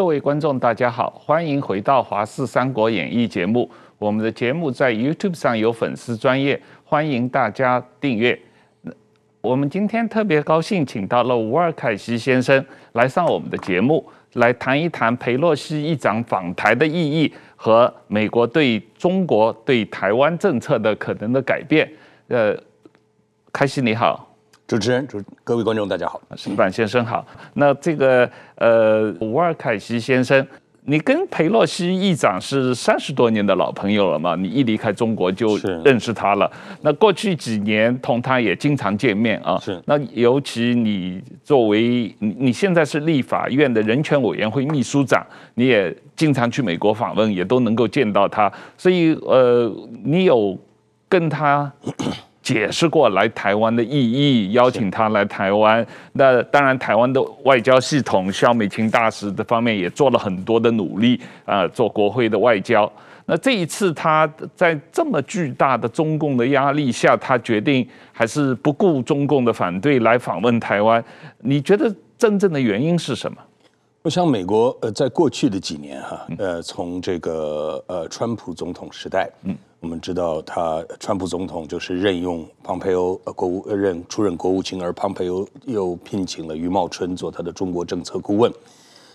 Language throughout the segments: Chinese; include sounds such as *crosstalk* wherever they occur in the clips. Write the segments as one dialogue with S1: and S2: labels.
S1: 各位观众，大家好，欢迎回到《华视三国演义》节目。我们的节目在 YouTube 上有粉丝专业，欢迎大家订阅。我们今天特别高兴，请到了吴尔凯西先生来上我们的节目，来谈一谈裴洛西议长访台的意义和美国对中国对台湾政策的可能的改变。呃，凯西你好。
S2: 主持人，主各位观众，大家好，
S1: 矢板先生好。那这个呃，伍尔凯西先生，你跟佩洛西议长是三十多年的老朋友了嘛？你一离开中国就认识他了。那过去几年同他也经常见面啊。
S2: 是。
S1: 那尤其你作为你你现在是立法院的人权委员会秘书长，你也经常去美国访问，也都能够见到他。所以呃，你有跟他。解释过来台湾的意义，邀请他来台湾。那当然，台湾的外交系统，萧美琴大使的方面也做了很多的努力啊、做国会的外交。那这一次他在这么巨大的中共的压力下，他决定还是不顾中共的反对来访问台湾。你觉得真正的原因是什么？
S2: 我想，美国呃，在过去的几年哈，呃，从这个呃，川普总统时代，嗯。我们知道，他川普总统就是任用庞培欧呃国务任出任国务卿，而庞培欧又聘请了余茂春做他的中国政策顾问。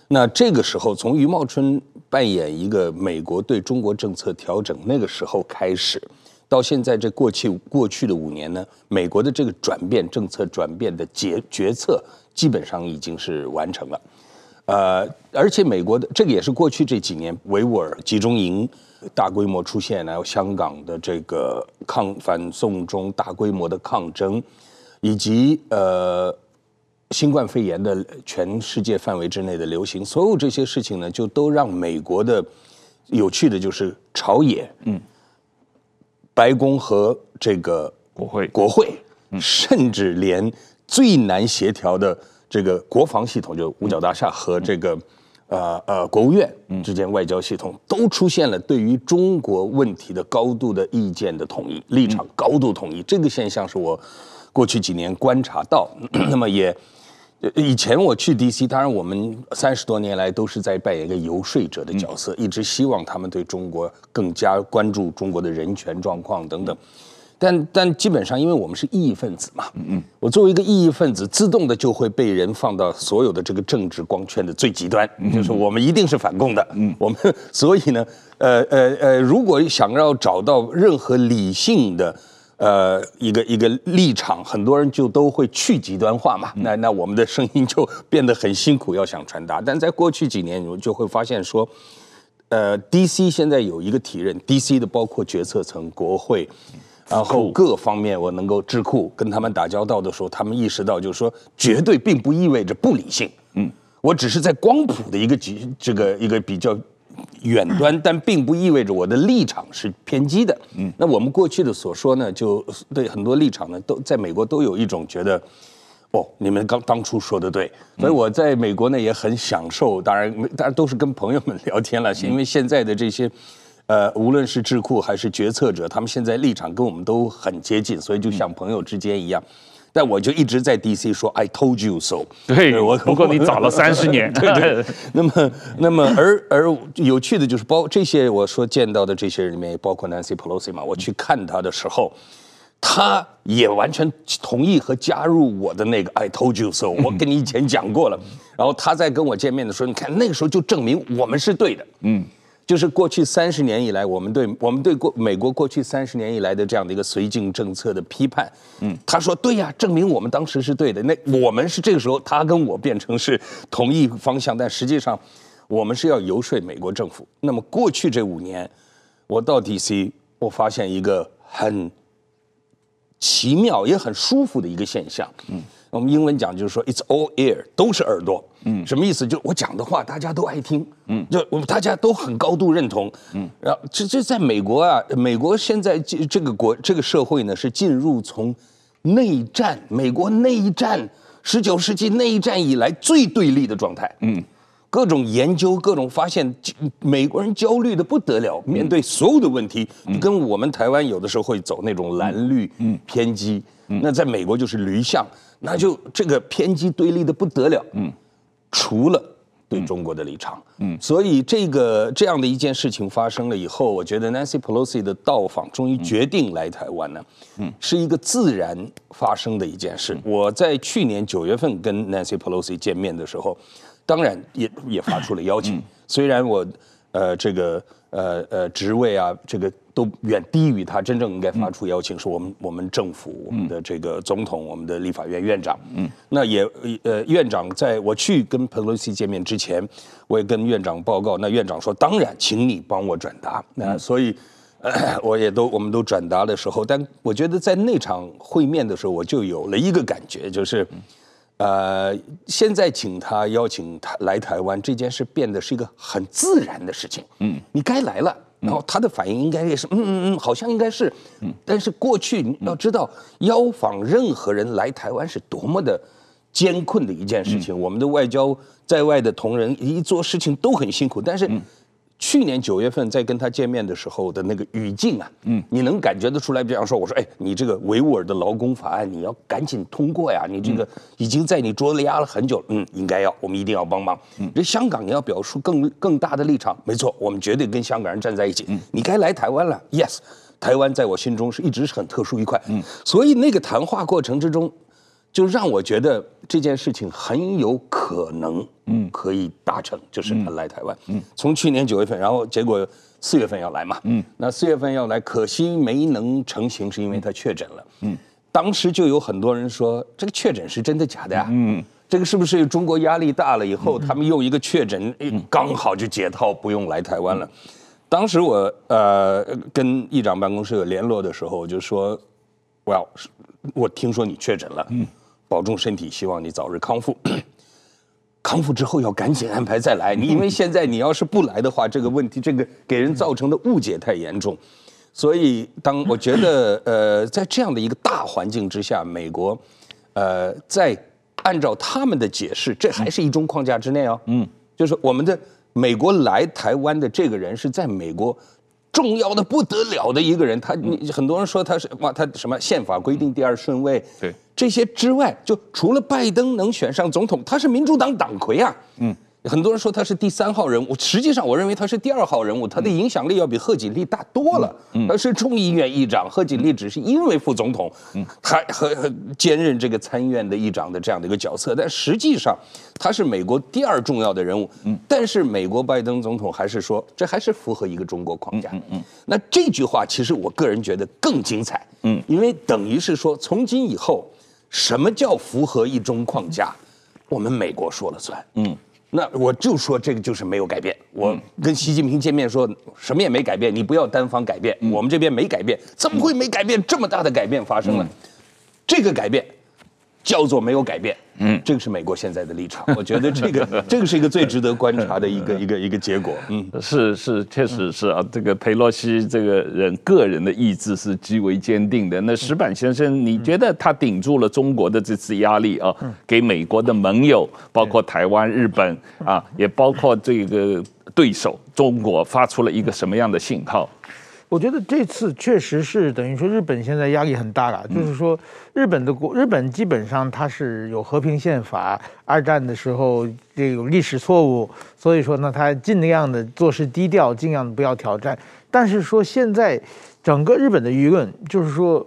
S2: 那这个时候，从余茂春扮演一个美国对中国政策调整那个时候开始，到现在这过去过去的五年呢，美国的这个转变政策转变的决决策基本上已经是完成了。呃，而且美国的这个也是过去这几年维吾尔集中营。大规模出现，然后香港的这个抗反送中大规模的抗争，以及呃新冠肺炎的全世界范围之内的流行，所有这些事情呢，就都让美国的有趣的就是朝野，嗯，白宫和这个
S1: 国会，
S2: 国会，嗯甚至连最难协调的这个国防系统，就五角大厦和这个。呃呃，国务院之间外交系统都出现了对于中国问题的高度的意见的统一立场，高度统一这个现象是我过去几年观察到。*clears throat* 那么也以前我去 DC，当然我们三十多年来都是在扮演一个游说者的角色，一直希望他们对中国更加关注中国的人权状况等等。但但基本上，因为我们是异议分子嘛，嗯嗯，我作为一个异议分子，自动的就会被人放到所有的这个政治光圈的最极端，就是我们一定是反共的，嗯，*laughs* 我们所以呢，呃呃呃，如果想要找到任何理性的呃一个一个立场，很多人就都会去极端化嘛，那那我们的声音就变得很辛苦，要想传达。但在过去几年，你们就会发现说，呃，DC 现在有一个体认，DC 的包括决策层、国会。然后各方面我能够智库跟他们打交道的时候，他们意识到就是说，绝对并不意味着不理性。嗯，我只是在光谱的一个极这个一个比较远端，但并不意味着我的立场是偏激的。嗯，那我们过去的所说呢，就对很多立场呢，都在美国都有一种觉得，哦，你们刚当初说的对。所以我在美国呢也很享受，当然当然都是跟朋友们聊天了，因为现在的这些。呃，无论是智库还是决策者，他们现在立场跟我们都很接近，所以就像朋友之间一样。但我就一直在 DC 说 “I told you so”。*laughs*
S1: 对，我不过你早了三十年。*laughs*
S2: 对对。那么，那么而而有趣的就是，包这些我说见到的这些人里面，也包括 Nancy Pelosi 嘛。我去看他的时候，他也完全同意和加入我的那个 “I told you so”。我跟你以前讲过了。*laughs* 然后他在跟我见面的时候，你看那个时候就证明我们是对的。嗯。就是过去三十年以来，我们对我们对过美国过去三十年以来的这样的一个绥靖政策的批判，嗯，他说对呀，证明我们当时是对的。那我们是这个时候，他跟我变成是同一方向，但实际上我们是要游说美国政府。那么过去这五年，我到 DC，我发现一个很奇妙也很舒服的一个现象，嗯。我们英文讲就是说，it's all ear，都是耳朵。嗯，什么意思？就我讲的话，大家都爱听。嗯，就我们大家都很高度认同。嗯，然后这这在美国啊，美国现在这这个国这个社会呢，是进入从内战，美国内战，十九世纪内战以来最对立的状态。嗯。各种研究，各种发现，美国人焦虑的不得了，面对所有的问题，跟我们台湾有的时候会走那种蓝绿偏激，那在美国就是驴象，那就这个偏激对立的不得了。除了对中国的立场。嗯，所以这个这样的一件事情发生了以后，我觉得 Nancy Pelosi 的到访终于决定来台湾呢，嗯，是一个自然发生的一件事。我在去年九月份跟 Nancy Pelosi 见面的时候，当然也也发出了邀请，虽然我呃这个呃呃职位啊这个。都远低于他真正应该发出邀请，是我们我们政府、我们的这个总统、我们的立法院院长。嗯，那也呃，院长在我去跟佩洛西见面之前，我也跟院长报告，那院长说当然，请你帮我转达。那所以，我也都我们都转达的时候，但我觉得在那场会面的时候，我就有了一个感觉，就是，呃，现在请他邀请他来台湾这件事变得是一个很自然的事情。嗯，你该来了。然后他的反应应该也是，嗯嗯嗯，好像应该是，嗯但是过去你要知道，邀访任何人来台湾是多么的艰困的一件事情。我们的外交在外的同仁一做事情都很辛苦，但是。去年九月份在跟他见面的时候的那个语境啊，嗯，你能感觉得出来。比方说，我说，哎，你这个维吾尔的劳工法案，你要赶紧通过呀！你这个已经在你桌子压了很久，嗯，应该要，我们一定要帮忙。嗯，这香港你要表述更更大的立场，没错，我们绝对跟香港人站在一起。嗯，你该来台湾了，yes，台湾在我心中是一直是很特殊一块。嗯，所以那个谈话过程之中。就让我觉得这件事情很有可能，嗯，可以达成，就是他来台湾，嗯，从去年九月份，然后结果四月份要来嘛，嗯，那四月份要来，可惜没能成行，是因为他确诊了，嗯，当时就有很多人说，这个确诊是真的假的呀？嗯，这个是不是中国压力大了以后，他们又一个确诊，刚好就解套，不用来台湾了？当时我呃跟议长办公室有联络的时候，我就说，我要，我听说你确诊了，嗯。保重身体，希望你早日康复。*clears throat* 康复之后要赶紧安排再来，你 *laughs* 因为现在你要是不来的话，这个问题这个给人造成的误解太严重。所以，当我觉得 *laughs* 呃，在这样的一个大环境之下，美国呃，在按照他们的解释，这还是一中框架之内哦。嗯，就是我们的美国来台湾的这个人是在美国。重要的不得了的一个人，他你很多人说他是哇，他什么宪法规定第二顺位，对这些之外，就除了拜登能选上总统，他是民主党党魁啊。嗯。很多人说他是第三号人物，实际上我认为他是第二号人物，他的影响力要比贺锦丽大多了。嗯，他是众议院议长，贺锦丽只是因为副总统，嗯，还和和兼任这个参议院的议长的这样的一个角色，但实际上他是美国第二重要的人物。嗯，但是美国拜登总统还是说，这还是符合一个中国框架。嗯嗯，那这句话其实我个人觉得更精彩。嗯，因为等于是说，从今以后，什么叫符合一中框架？我们美国说了算。嗯。那我就说这个就是没有改变。我跟习近平见面说什么也没改变，你不要单方改变。我们这边没改变，怎么会没改变？这么大的改变发生了，这个改变叫做没有改变。嗯，这个是美国现在的立场。我觉得这个 *laughs* 这个是一个最值得观察的一个一个一个结果。嗯，
S1: 是是，确实是啊。这个佩洛西这个人个人的意志是极为坚定的。那石板先生，你觉得他顶住了中国的这次压力啊？给美国的盟友，包括台湾、日本啊，也包括这个对手中国，发出了一个什么样的信号？
S3: 我觉得这次确实是等于说日本现在压力很大了，就是说日本的国日本基本上它是有和平宪法，二战的时候这个历史错误，所以说呢，它尽量的做事低调，尽量不要挑战。但是说现在整个日本的舆论就是说，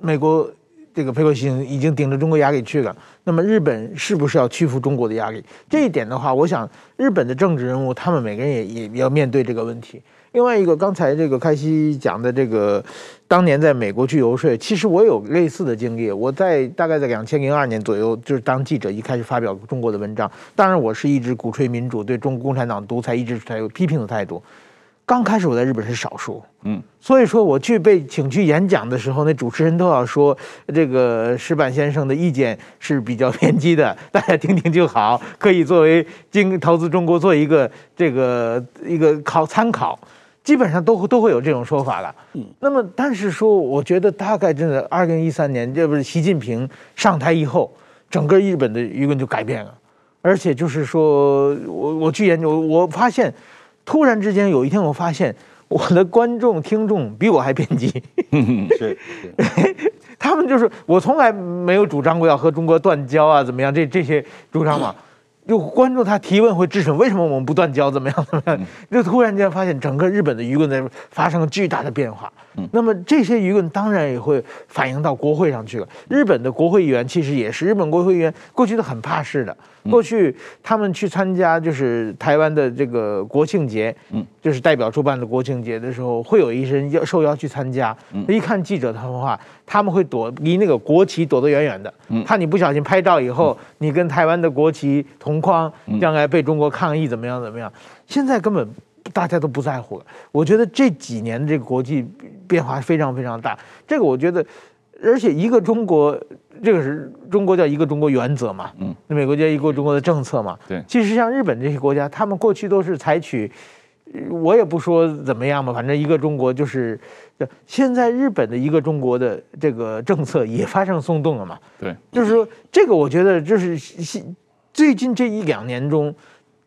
S3: 美国这个佩洛西已经顶着中国压力去了，那么日本是不是要屈服中国的压力？这一点的话，我想日本的政治人物他们每个人也也要面对这个问题。另外一个，刚才这个开西讲的这个，当年在美国去游说，其实我有类似的经历。我在大概在两千零二年左右，就是当记者，一开始发表中国的文章。当然，我是一直鼓吹民主，对中国共产党独裁一直采有批评的态度。刚开始我在日本是少数，嗯，所以说我去被请去演讲的时候，那主持人都要说这个石板先生的意见是比较偏激的，大家听听就好，可以作为经投资中国做一个这个一个考参考。基本上都都会有这种说法了，嗯，那么但是说，我觉得大概真的二零一三年，这不是习近平上台以后，整个日本的舆论就改变了，而且就是说我我去研究，我发现突然之间有一天，我发现我的观众听众比我还偏激，*laughs* 是，他们就是我从来没有主张过要和中国断交啊，怎么样？这这些主张嘛。就关注他提问会质询，为什么我们不断交？怎么样？怎么样？就突然间发现整个日本的舆论在发生了巨大的变化。那么这些舆论当然也会反映到国会上去了。日本的国会议员其实也是，日本国会议员过去都很怕事的。过去他们去参加就是台湾的这个国庆节，就是代表处办的国庆节的时候，会有一些人要受邀去参加。一看记者的话，他们会躲离那个国旗躲得远远的，怕你不小心拍照以后，你跟台湾的国旗同框，将来被中国抗议怎么样怎么样？现在根本大家都不在乎了。我觉得这几年这个国际变化非常非常大。这个我觉得，而且一个中国，这个是中国叫一个中国原则嘛，嗯，那美国叫一个中国的政策嘛，对。其实像日本这些国家，他们过去都是采取，我也不说怎么样嘛，反正一个中国就是。现在日本的一个中国的这个政策也发生松动了嘛？对，就是说这个，我觉得就是最近这一两年中，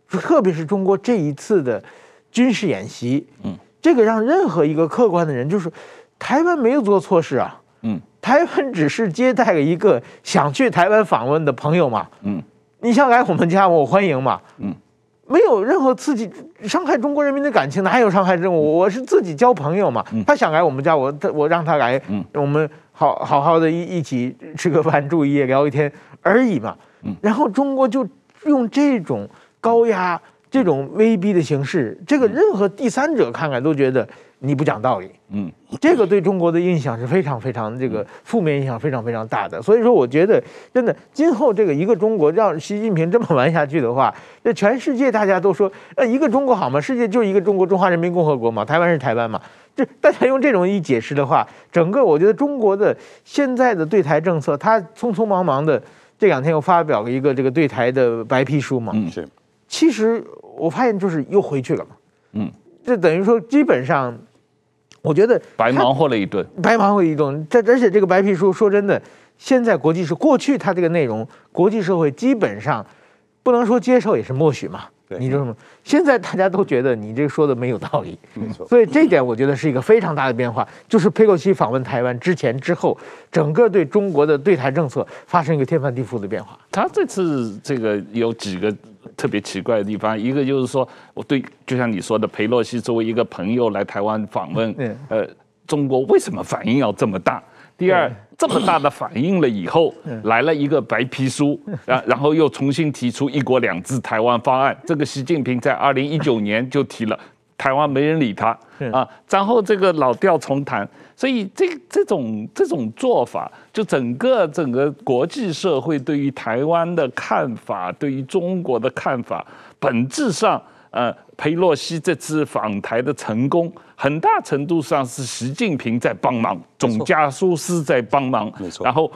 S3: 特别是中国这一次的军事演习，嗯，这个让任何一个客观的人，就是台湾没有做错事啊，嗯，台湾只是接待了一个想去台湾访问的朋友嘛，嗯，你想来我们家，我欢迎嘛，嗯。没有任何刺激伤害中国人民的感情，哪有伤害这种？我是自己交朋友嘛。他想来我们家，我他我让他来，我们好好好的一一起吃个饭，住一夜，聊一天而已嘛。然后中国就用这种高压、这种威逼的形式，这个任何第三者看来都觉得。你不讲道理，嗯，这个对中国的印象是非常非常这个负面影响非常非常大的。所以说，我觉得真的今后这个一个中国让习近平这么玩下去的话，那全世界大家都说，呃，一个中国好吗？世界就一个中国，中华人民共和国嘛，台湾是台湾嘛。这大家用这种一解释的话，整个我觉得中国的现在的对台政策，他匆匆忙忙的这两天又发表了一个这个对台的白皮书嘛，嗯，是。其实我发现就是又回去了嘛，嗯。这等于说，基本上，我觉得
S1: 白忙活了一顿，
S3: 白忙活一顿。这而且这个白皮书，说真的，现在国际是过去它这个内容，国际社会基本上不能说接受，也是默许嘛。对，你知道吗？现在大家都觉得你这个说的没有道理，没错。所以这一点我觉得是一个非常大的变化，就是佩洛西访问台湾之前之后，整个对中国的对台政策发生一个天翻地覆的变化。
S1: 他这次这个有几个。特别奇怪的地方，一个就是说，我对，就像你说的，佩洛西作为一个朋友来台湾访问，呃，中国为什么反应要这么大？第二，这么大的反应了以后，来了一个白皮书，然 *laughs* 然后又重新提出“一国两制”台湾方案，这个习近平在二零一九年就提了。台湾没人理他啊，然后这个老调重弹，所以这这种这种做法，就整个整个国际社会对于台湾的看法，对于中国的看法，本质上，呃，裴洛西这次访台的成功，很大程度上是习近平在帮忙，总加速师在帮忙，没错，然后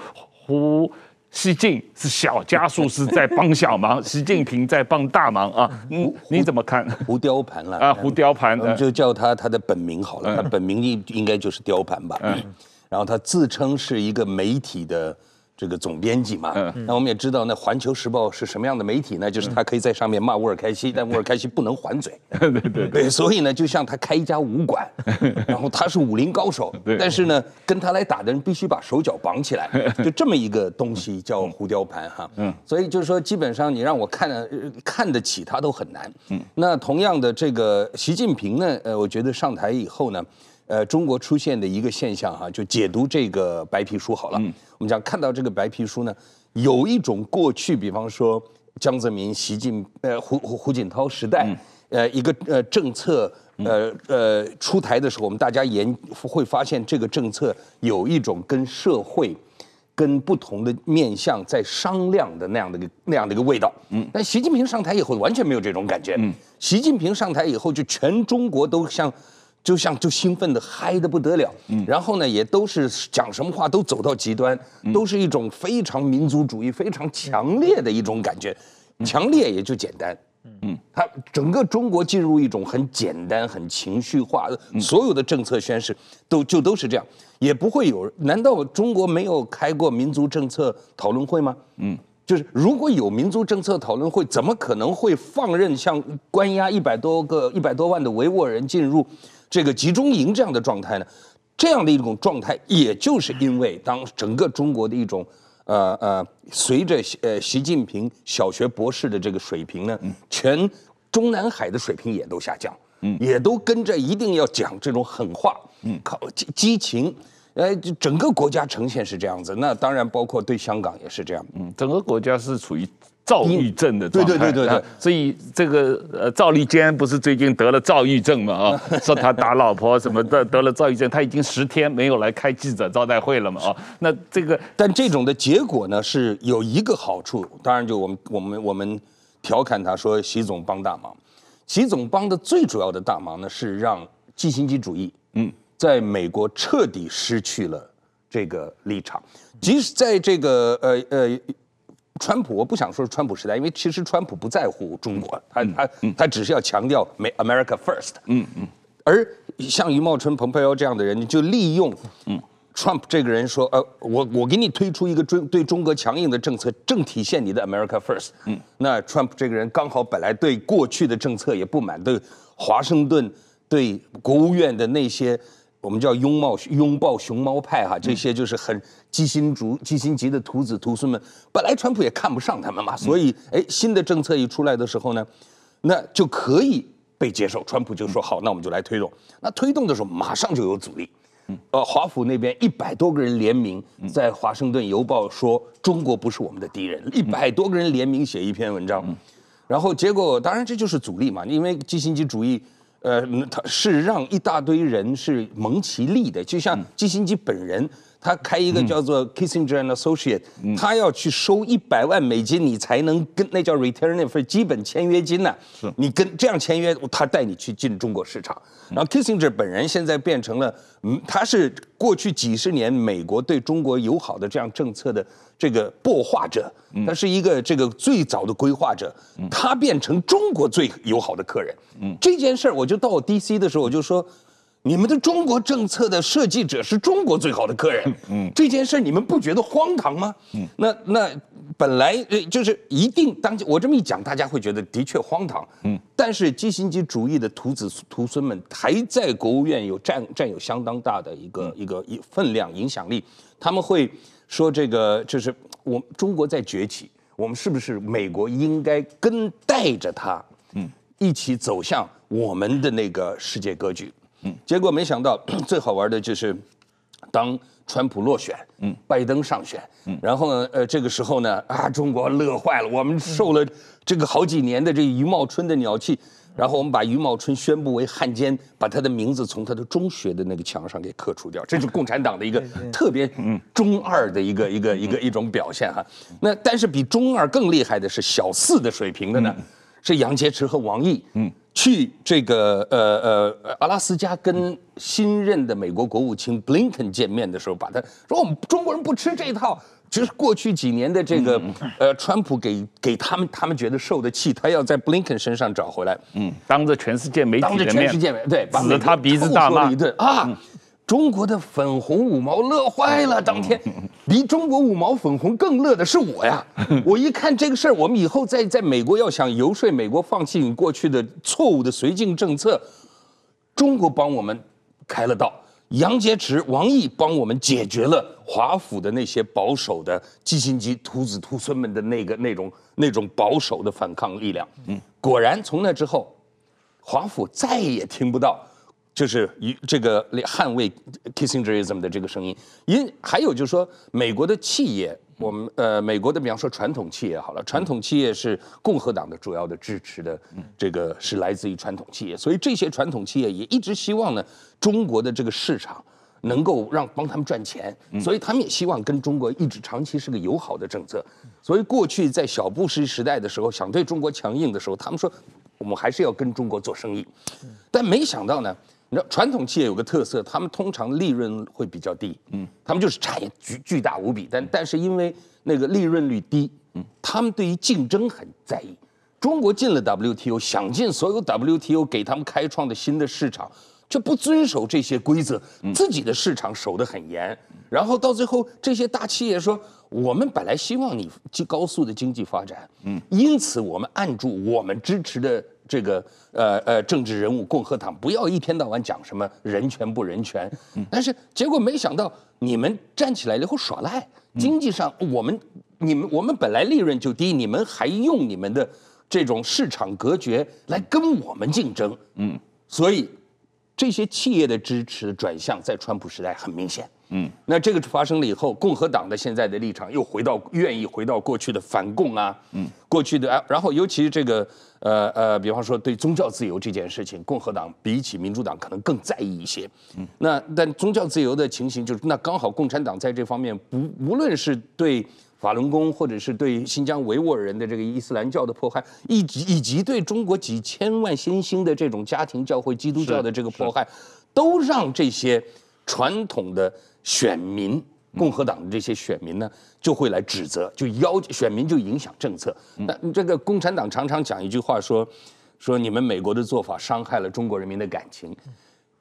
S1: 胡。西进是小加速师在帮小忙，*laughs* 习近平在帮大忙啊！嗯，你怎么看？
S2: 胡雕盘了
S1: 啊，胡雕盘，我们
S2: 就叫他他的本名好了，他本名应应该就是雕盘吧？嗯，然后他自称是一个媒体的。这个总编辑嘛，那我们也知道，那《环球时报》是什么样的媒体呢？就是他可以在上面骂沃尔开西，但沃尔开西不能还嘴。*laughs* 对对对，所以呢，就像他开一家武馆，*laughs* 然后他是武林高手，*laughs* 但是呢，跟他来打的人必须把手脚绑起来，就这么一个东西叫胡雕盘哈。嗯，所以就是说，基本上你让我看看得起他都很难。嗯，那同样的，这个习近平呢，呃，我觉得上台以后呢。呃，中国出现的一个现象哈、啊，就解读这个白皮书好了。嗯、我们讲看到这个白皮书呢，有一种过去，比方说江泽民、习近呃胡胡胡锦涛时代，嗯、呃一个呃政策呃呃出台的时候，我们大家研会发现这个政策有一种跟社会跟不同的面向在商量的那样的一个那样的一个味道。嗯，但习近平上台以后完全没有这种感觉。嗯，习近平上台以后，就全中国都像。就像就兴奋的嗨的不得了，嗯，然后呢，也都是讲什么话都走到极端，都是一种非常民族主义、非常强烈的一种感觉，强烈也就简单，嗯，他整个中国进入一种很简单、很情绪化的，所有的政策宣示都就都是这样，也不会有，难道中国没有开过民族政策讨论会吗？嗯，就是如果有民族政策讨论会，怎么可能会放任像关押一百多个、一百多万的维吾尔人进入？这个集中营这样的状态呢，这样的一种状态，也就是因为当整个中国的一种呃呃，随着呃习近平小学博士的这个水平呢，全中南海的水平也都下降，嗯，也都跟着一定要讲这种狠话，嗯，靠激激情，呃，整个国家呈现是这样子，那当然包括对香港也是这样，
S1: 嗯，整个国家是处于。躁郁症的状态，
S2: 对对对对对，
S1: 所以这个呃，赵立坚不是最近得了躁郁症嘛？啊，*laughs* 说他打老婆什么的，得了躁郁症，他已经十天没有来开记者招待会了嘛？啊，那这个，
S2: 但这种的结果呢，是有一个好处，当然就我们我们我们调侃他说习总帮大忙，习总帮的最主要的大忙呢，是让季辛吉主义嗯，在美国彻底失去了这个立场，即使在这个呃呃。川普，我不想说是川普时代，因为其实川普不在乎中国，他他他只是要强调美 America first。嗯嗯。而像余茂春、蓬佩奥这样的人，就利用嗯 Trump 这个人说，呃，我我给你推出一个中对中国强硬的政策，正体现你的 America first。嗯。那 Trump 这个人刚好本来对过去的政策也不满，对华盛顿、对国务院的那些。我们叫拥抱拥抱熊猫派哈，这些就是很基辛族、基辛吉的徒子徒孙们。本来川普也看不上他们嘛，所以哎，新的政策一出来的时候呢，那就可以被接受。川普就说好，那我们就来推动。那推动的时候，马上就有阻力。呃，华府那边一百多个人联名在《华盛顿邮报》说中国不是我们的敌人，一百多个人联名写一篇文章，然后结果当然这就是阻力嘛，因为基辛吉主义。呃，他是让一大堆人是蒙其利的，就像基辛基本人，他开一个叫做 Kissinger and Associate，他要去收一百万美金，你才能跟那叫 retainer 费基本签约金呢。是，你跟这样签约，他带你去进中国市场。然后 Kissinger 本人现在变成了，嗯，他是过去几十年美国对中国友好的这样政策的。这个擘画者，他是一个这个最早的规划者，他变成中国最友好的客人。嗯，这件事儿，我就到我 DC 的时候，我就说，你们的中国政策的设计者是中国最好的客人。嗯，这件事你们不觉得荒唐吗？嗯，那那本来就是一定当我这么一讲，大家会觉得的确荒唐。嗯，但是基辛吉主义的徒子徒孙们还在国务院有占占有相当大的一个一个一分量影响力，他们会。说这个就是我中国在崛起，我们是不是美国应该跟带着他，嗯，一起走向我们的那个世界格局？嗯，结果没想到 *clears throat* 最好玩的就是，当川普落选，嗯，拜登上选，嗯，然后呢，呃，这个时候呢，啊，中国乐坏了，我们受了这个好几年的这余茂春的鸟气。然后我们把余茂春宣布为汉奸，把他的名字从他的中学的那个墙上给刻除掉，这是共产党的一个特别中二的一个一个一个一种表现哈。那但是比中二更厉害的是小四的水平的呢，是杨洁篪和王毅，嗯，去这个呃呃阿拉斯加跟新任的美国国务卿布林肯见面的时候，把他说我们中国人不吃这一套。就是过去几年的这个，呃，川普给给他们，他们觉得受的气，他要在布林肯身上找回来。嗯，当着全世界媒体的面，当着全世界对，指着他鼻子大骂一顿啊！中国的粉红五毛乐坏了，当天比中国五毛粉红更乐的是我呀！*laughs* 我一看这个事儿，我们以后在在美国要想游说美国放弃你过去的错误的绥靖政策，中国帮我们开了道。杨洁篪、王毅帮我们解决了华府的那些保守的基辛吉徒子徒孙们的那个那种那种保守的反抗力量。嗯，果然从那之后，华府再也听不到就是一这个捍卫 Kissingerism 的这个声音。因还有就是说，美国的企业。我们呃，美国的比方说传统企业好了，传统企业是共和党的主要的支持的，这个是来自于传统企业，所以这些传统企业也一直希望呢，中国的这个市场能够让帮他们赚钱，所以他们也希望跟中国一直长期是个友好的政策。所以过去在小布什时代的时候，想对中国强硬的时候，他们说我们还是要跟中国做生意，但没想到呢。你知道传统企业有个特色，他们通常利润会比较低，嗯，他们就是产业巨巨大无比，但但是因为那个利润率低，嗯，他们对于竞争很在意。中国进了 WTO，想进所有 WTO 给他们开创的新的市场，却不遵守这些规则，自己的市场守得很严，然后到最后这些大企业说，我们本来希望你高速的经济发展，嗯，因此我们按住我们支持的。这个呃呃政治人物，共和党不要一天到晚讲什么人权不人权，但是结果没想到你们站起来以后耍赖，经济上我们你们我们本来利润就低，你们还用你们的这种市场隔绝来跟我们竞争，嗯，所以这些企业的支持转向在川普时代很明显。嗯，那这个发生了以后，共和党的现在的立场又回到愿意回到过去的反共啊，嗯，过去的啊，然后尤其是这个呃呃，比方说对宗教自由这件事情，共和党比起民主党可能更在意一些。嗯，那但宗教自由的情形就是，那刚好共产党在这方面不无论是对法轮功，或者是对新疆维吾尔人的这个伊斯兰教的迫害，以及以及对中国几千万新兴的这种家庭教会基督教的这个迫害，都让这些传统的。选民，共和党的这些选民呢，就会来指责，就要选民就影响政策。那这个共产党常常讲一句话说，说你们美国的做法伤害了中国人民的感情。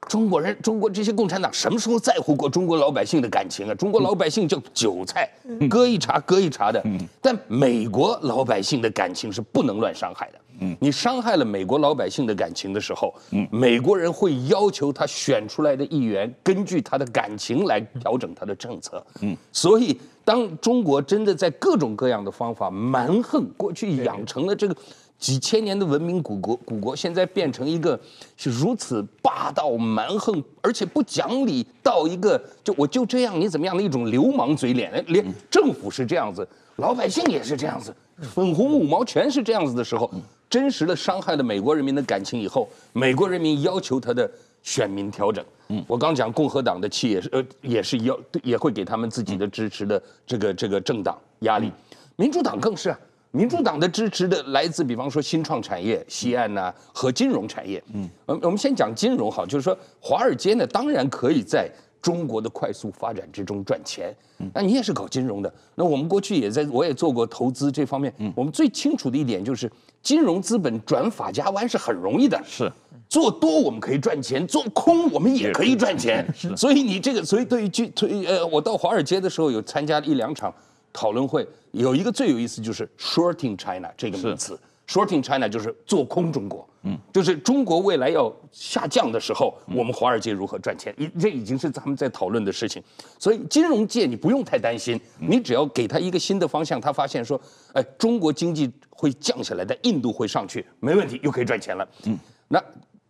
S2: 中国人，中国这些共产党什么时候在乎过中国老百姓的感情啊？中国老百姓叫韭菜，割一茬割一茬的。但美国老百姓的感情是不能乱伤害的。嗯，你伤害了美国老百姓的感情的时候，嗯，美国人会要求他选出来的议员根据他的感情来调整他的政策。嗯，所以当中国真的在各种各样的方法蛮横，过去养成了这个几千年的文明古国，古国现在变成一个是如此霸道蛮横，而且不讲理到一个就我就这样你怎么样的一种流氓嘴脸，连政府是这样子，老百姓也是这样子，粉红五毛全是这样子的时候。真实的伤害了美国人民的感情以后，美国人民要求他的选民调整。嗯，我刚讲共和党的气也是呃也是要也会给他们自己的支持的这个这个政党压力，民主党更是啊，民主党的支持的来自比方说新创产业、西岸呐、啊、和金融产业。嗯，我我们先讲金融好，就是说华尔街呢当然可以在中国的快速发展之中赚钱。嗯，那你也是搞金融的，那我们过去也在我也做过投资这方面。嗯，我们最清楚的一点就是。金融资本转法家湾是很容易的，
S1: 是
S2: 做多我们可以赚钱，做空我们也可以赚钱。是，所以你这个，所以对于去推呃，我到华尔街的时候有参加一两场讨论会，有一个最有意思就是 shorting China 这个名词。Shorting China 就是做空中国，嗯，就是中国未来要下降的时候，我们华尔街如何赚钱？这这已经是他们在讨论的事情。所以金融界你不用太担心，你只要给他一个新的方向，他发现说，哎，中国经济会降下来，但印度会上去，没问题，又可以赚钱了。嗯，那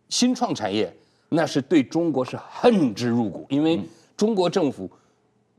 S2: 新创产业那是对中国是恨之入骨，因为中国政府。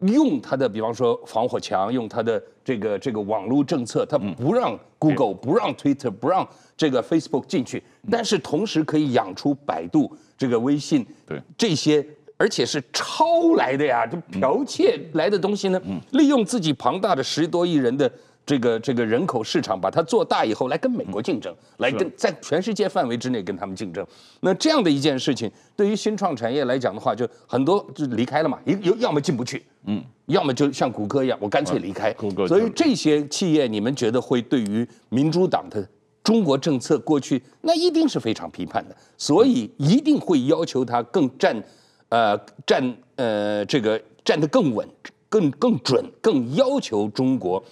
S2: 用他的，比方说防火墙，用他的这个这个网络政策，他不让 Google、不让 Twitter、不让这个 Facebook 进去，但是同时可以养出百度、这个微信，对。这些，而且是抄来的呀，就剽窃来的东西呢，利用自己庞大的十多亿人的。这个这个人口市场把它做大以后，来跟美国竞争，来跟在全世界范围之内跟他们竞争。那这样的一件事情，对于新创产业来讲的话，就很多就离开了嘛，一有要么进不去，嗯，要么就像谷歌一样，我干脆离开。谷歌。所以这些企业，你们觉得会对于民主党的中国政策过去，那一定是非常批判的，所以一定会要求他更站，呃，站呃这个站得更稳，更更准，更要求中国。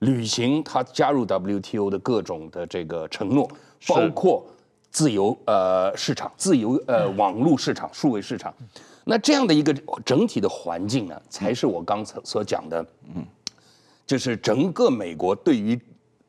S2: 履行他加入 WTO 的各种的这个承诺，包括自由呃市场、自由呃网络市场、数位市场，那这样的一个整体的环境呢，才是我刚才所讲的，嗯，就是整个美国对于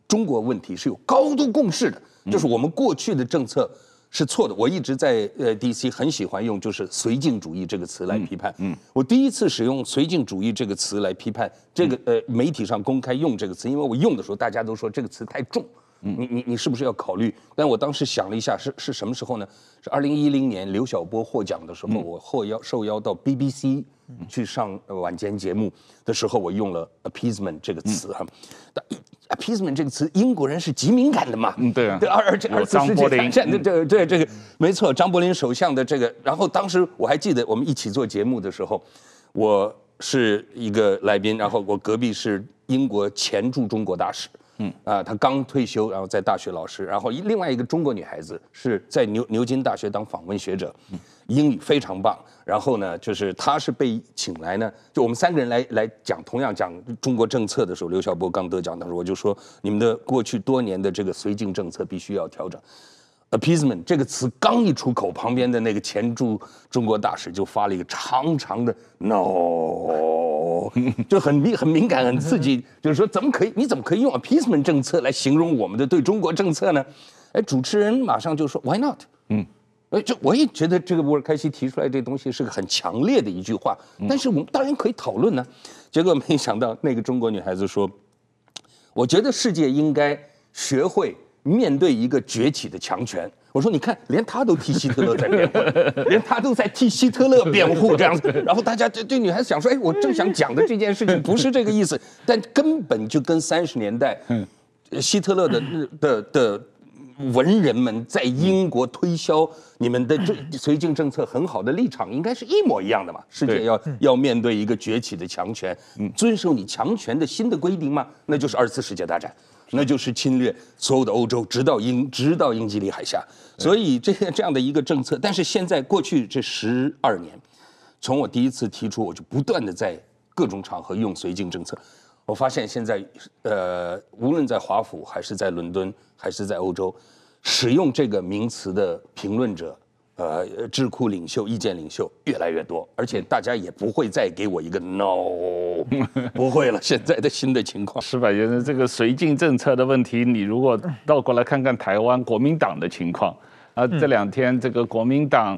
S2: 中国问题是有高度共识的，就是我们过去的政策。是错的，我一直在呃 DC 很喜欢用就是绥靖主义这个词来批判。嗯，我第一次使用绥靖主义这个词来批判这个呃媒体上公开用这个词，因为我用的时候大家都说这个词太重。嗯，你你你是不是要考虑？但我当时想了一下，是是什么时候呢？是二零一零年刘晓波获奖的时候，我获邀受邀到 BBC 去上晚间节目的时候，我用了 appeasement 这个词哈。但 appeasement 这个词，英国人是极敏感的嘛？嗯，对啊。对，而而且而且世界大战的这对这个没错，张伯苓首相的这个。然后当时我还记得我们一起做节目的时候，我是一个来宾，然后我隔壁是英国前驻中国大使。嗯啊，他刚退休，然后在大学老师，然后另外一个中国女孩子是在牛牛津大学当访问学者，英语非常棒。然后呢，就是他是被请来呢，就我们三个人来来讲，同样讲中国政策的时候，刘晓波刚得奖的时候，我就说你们的过去多年的这个绥靖政策必须要调整。appeasement 这个词刚一出口，旁边的那个前驻中国大使就发了一个长长的 no，*laughs* 就很敏很敏感很刺激，就是说怎么可以？你怎么可以用 appeasement 政策来形容我们的对中国政策呢？哎，主持人马上就说 why not？嗯，哎，这我也觉得这个乌尔开西提出来这东西是个很强烈的一句话，但是我们当然可以讨论呢。结果没想到那个中国女孩子说，我觉得世界应该学会。面对一个崛起的强权，我说你看，连他都替希特勒在辩护，*laughs* 连他都在替希特勒辩护这样子，然后大家对对女孩子想说，哎，我正想讲的这件事情不是这个意思，但根本就跟三十年代，希特勒的的的文人们在英国推销你们的这绥靖政策很好的立场，应该是一模一样的嘛？世界要要面对一个崛起的强权，遵守你强权的新的规定吗？那就是二次世界大战。那就是侵略所有的欧洲，直到英直到英吉利海峡，所以这这样的一个政策。但是现在过去这十二年，从我第一次提出，我就不断的在各种场合用绥靖政策。我发现现在，呃，无论在华府还是在伦敦还是在欧洲，使用这个名词的评论者。呃，智库领袖、意见领袖越来越多，而且大家也不会再给我一个 no，*laughs* 不会了。现在的新的情况，
S1: 是吧？就是这个绥靖政策的问题。你如果倒过来看看台湾国民党的情况，啊，这两天这个国民党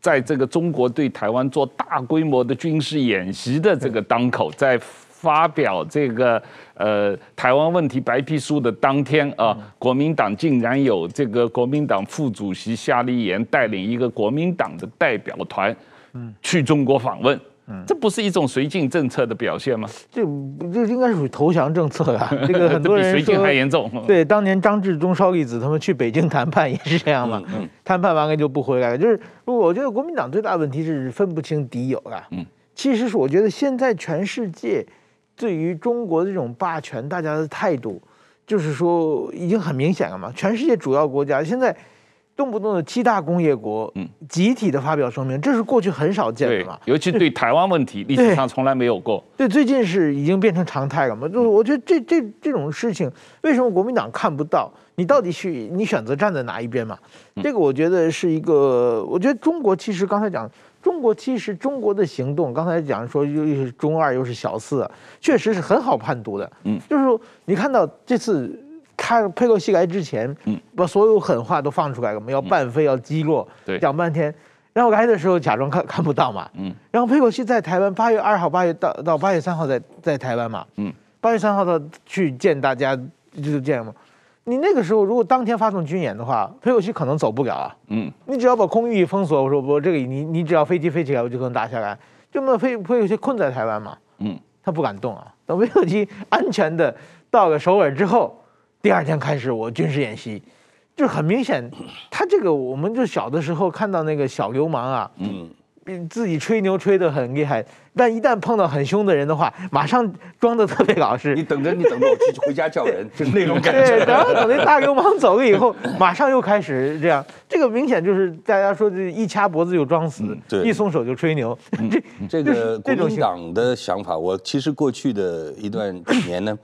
S1: 在这个中国对台湾做大规模的军事演习的这个当口，在。发表这个呃台湾问题白皮书的当天啊，国民党竟然有这个国民党副主席夏立言带领一个国民党的代表团，嗯，去中国访问，嗯，这不是一种绥靖政策的表现吗？
S3: 这这应该是属于投降政策啊！*laughs* 这个很多人比
S1: 绥靖还严重。*laughs*
S3: 对，当年张治中、邵力子他们去北京谈判也是这样嘛，嗯，谈判完了就不回来了。就是我觉得国民党最大问题是分不清敌友啊。嗯，其实是我觉得现在全世界。对于中国的这种霸权，大家的态度就是说已经很明显了嘛。全世界主要国家现在动不动的七大工业国，嗯，集体的发表声明，这是过去很少见的嘛。
S1: 尤其对台湾问题，历史上从来没有过。
S3: 对，最近是已经变成常态了嘛。就是我觉得这这这种事情，为什么国民党看不到？你到底去你选择站在哪一边嘛？这个我觉得是一个，我觉得中国其实刚才讲。中国其实中国的行动，刚才讲说又又是中二又是小四，确实是很好判读的。嗯，就是说你看到这次他佩洛西来之前，嗯，把所有狠话都放出来了，我们要半飞要击落，对，讲半天，然后来的时候假装看看不到嘛，嗯，然后佩洛西在台湾八月二号八月到到八月三号在在台湾嘛，嗯，八月三号他去见大家就见嘛。你那个时候如果当天发动军演的话，佩洛西可能走不了啊。嗯，你只要把空域一封锁，我说我这个你你只要飞机飞起来，我就可能打下来，就那么佩佩洛西困在台湾嘛。嗯，他不敢动啊。等佩洛西安全的到了首尔之后，第二天开始我军事演习，就很明显，他这个我们就小的时候看到那个小流氓啊。嗯。自己吹牛吹得很厉害，但一旦碰到很凶的人的话，马上装得特别老实。
S2: 你等着，你等着，我去回家叫人，就是那种感觉。
S3: 对，然后等那大流氓走了以后，马上又开始这样。这个明显就是大家说，这一掐脖子就装死，嗯、一松手就吹牛。
S2: 嗯、这这个国民党的想法，我其实过去的一段年呢，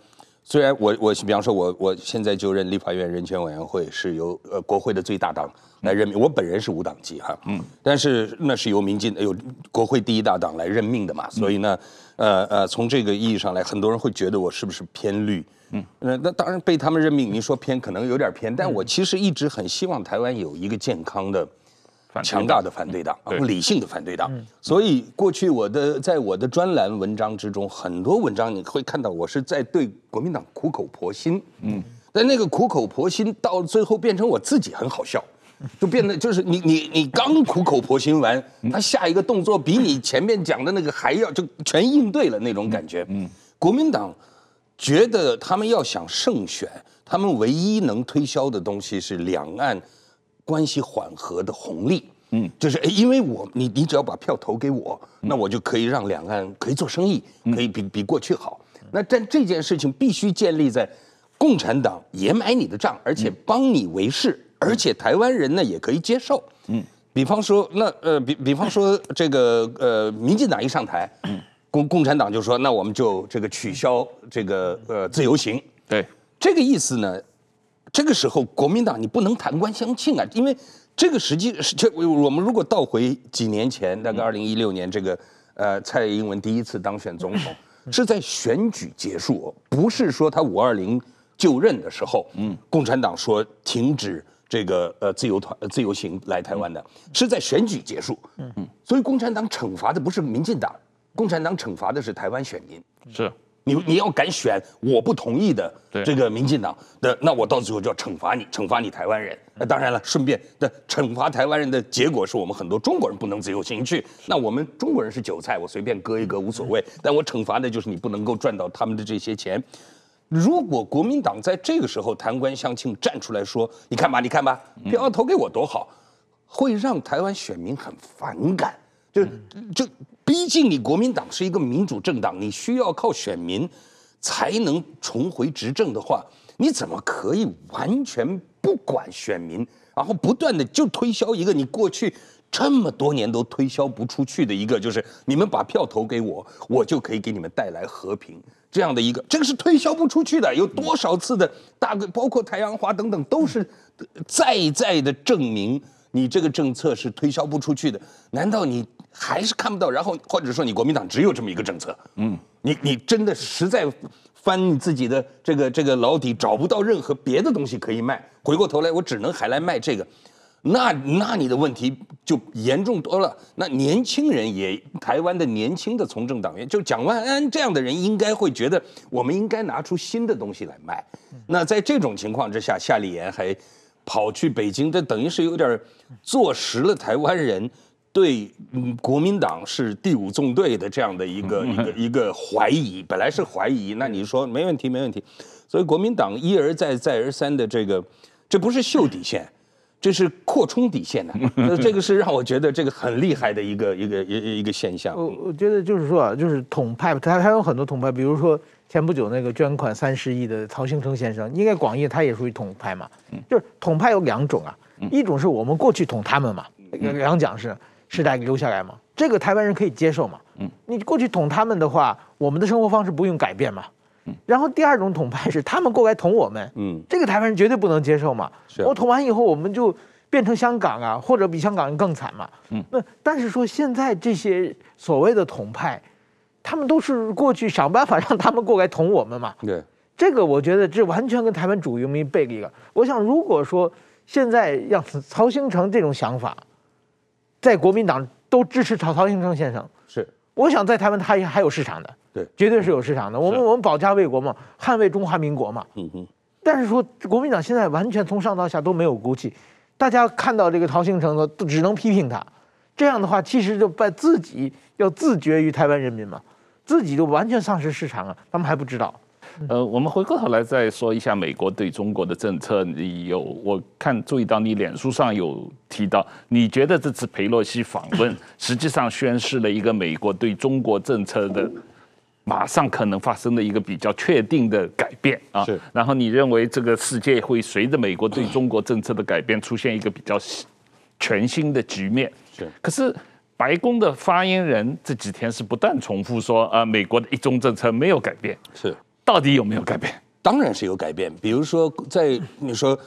S2: 虽然我我比方说我我现在就任立法院人权委员会，是由呃国会的最大党。来任命，我本人是无党籍哈，嗯，但是那是由民进有国会第一大党来任命的嘛，所以呢，呃呃，从这个意义上来，很多人会觉得我是不是偏绿，嗯，那那当然被他们任命，您说偏可能有点偏，但我其实一直很希望台湾有一个健康的、强大的反对党，理性的反对党。所以过去我的在我的专栏文章之中，很多文章你会看到我是在对国民党苦口婆心，嗯，但那个苦口婆心到最后变成我自己很好笑。就变得就是你你你刚苦口婆心完，他下一个动作比你前面讲的那个还要就全应对了那种感觉。嗯，国民党觉得他们要想胜选，他们唯一能推销的东西是两岸关系缓和的红利。嗯，就是因为我你你只要把票投给我，那我就可以让两岸可以做生意，可以比比过去好。那但这件事情必须建立在共产党也买你的账，而且帮你维系。而且台湾人呢也可以接受，嗯，比方说那呃比比方说 *laughs* 这个呃民进党一上台，嗯，共共产党就说那我们就这个取消这个呃自由行，
S1: 对，
S2: 这个意思呢，这个时候国民党你不能弹官相庆啊，因为这个实际是这我们如果倒回几年前，大概二零一六年这个呃蔡英文第一次当选总统，是在选举结束，不是说他五二零就任的时候，嗯，共产党说停止这个呃自由团自由行来台湾的，是在选举结束，嗯。嗯，所以共产党惩罚的不是民进党，共产党惩罚的是台湾选民，
S1: 是。
S2: 你你要敢选我不同意的这个民进党的，那我到最后就要惩罚你，惩罚你台湾人。那当然了，顺便的惩罚台湾人的结果是我们很多中国人不能自由行去。那我们中国人是韭菜，我随便割一割无所谓。但我惩罚的就是你不能够赚到他们的这些钱。如果国民党在这个时候弹官相庆站出来说：“你看吧，你看吧，票投给我多好”，会让台湾选民很反感。就就。毕竟你国民党是一个民主政党，你需要靠选民才能重回执政的话，你怎么可以完全不管选民，然后不断的就推销一个你过去这么多年都推销不出去的一个，就是你们把票投给我，我就可以给你们带来和平这样的一个，这个是推销不出去的。有多少次的大个，包括太阳花等等，都是再再的证明你这个政策是推销不出去的。难道你？还是看不到，然后或者说你国民党只有这么一个政策，嗯，你你真的实在翻你自己的这个这个老底，找不到任何别的东西可以卖，回过头来我只能还来卖这个，那那你的问题就严重多了。那年轻人也，台湾的年轻的从政党员，就蒋万安这样的人，应该会觉得我们应该拿出新的东西来卖。那在这种情况之下，夏立言还跑去北京，这等于是有点坐实了台湾人。对，嗯，国民党是第五纵队的这样的一个一个一个怀疑，本来是怀疑，那你说没问题没问题，所以国民党一而再再而三的这个，这不是秀底线，这是扩充底线的，*laughs* 这个是让我觉得这个很厉害的一个一个一一个现象。
S3: 我我觉得就是说啊，就是统派，他他有很多统派，比如说前不久那个捐款三十亿的曹兴诚先生，应该广义他也属于统派嘛，就是统派有两种啊，一种是我们过去统他们嘛，两讲是。时代留下来嘛，这个台湾人可以接受嘛。嗯，你过去捅他们的话，我们的生活方式不用改变嘛。嗯，然后第二种统派是他们过来捅我们。嗯，这个台湾人绝对不能接受嘛。是，我捅完以后，我们就变成香港啊，或者比香港人更惨嘛。嗯，那但是说现在这些所谓的统派，他们都是过去想办法 *laughs* 让他们过来捅我们嘛。对，这个我觉得这完全跟台湾主流民背离了。我想如果说现在让 *laughs* 曹兴诚这种想法。在国民党都支持曹曹兴诚先生，是我想在台湾他也还有市场的，对，绝对是有市场的。我们我们保家卫国嘛，捍卫中华民国嘛。嗯哼。但是说国民党现在完全从上到下都没有骨气，大家看到这个曹兴诚呢，都只能批评他。这样的话，其实就把自己要自绝于台湾人民嘛，自己就完全丧失市场了。他们还不知道。
S1: 呃，我们回过头来再说一下美国对中国的政策。你有我看注意到你脸书上有提到，你觉得这次佩洛西访问 *laughs* 实际上宣示了一个美国对中国政策的马上可能发生的一个比较确定的改变啊。是。然后你认为这个世界会随着美国对中国政策的改变出现一个比较全新的局面。是。可是白宫的发言人这几天是不断重复说，啊，美国的一中政策没有改变。是。到底有没有改变？
S2: 当然是有改变。比如说，在你说，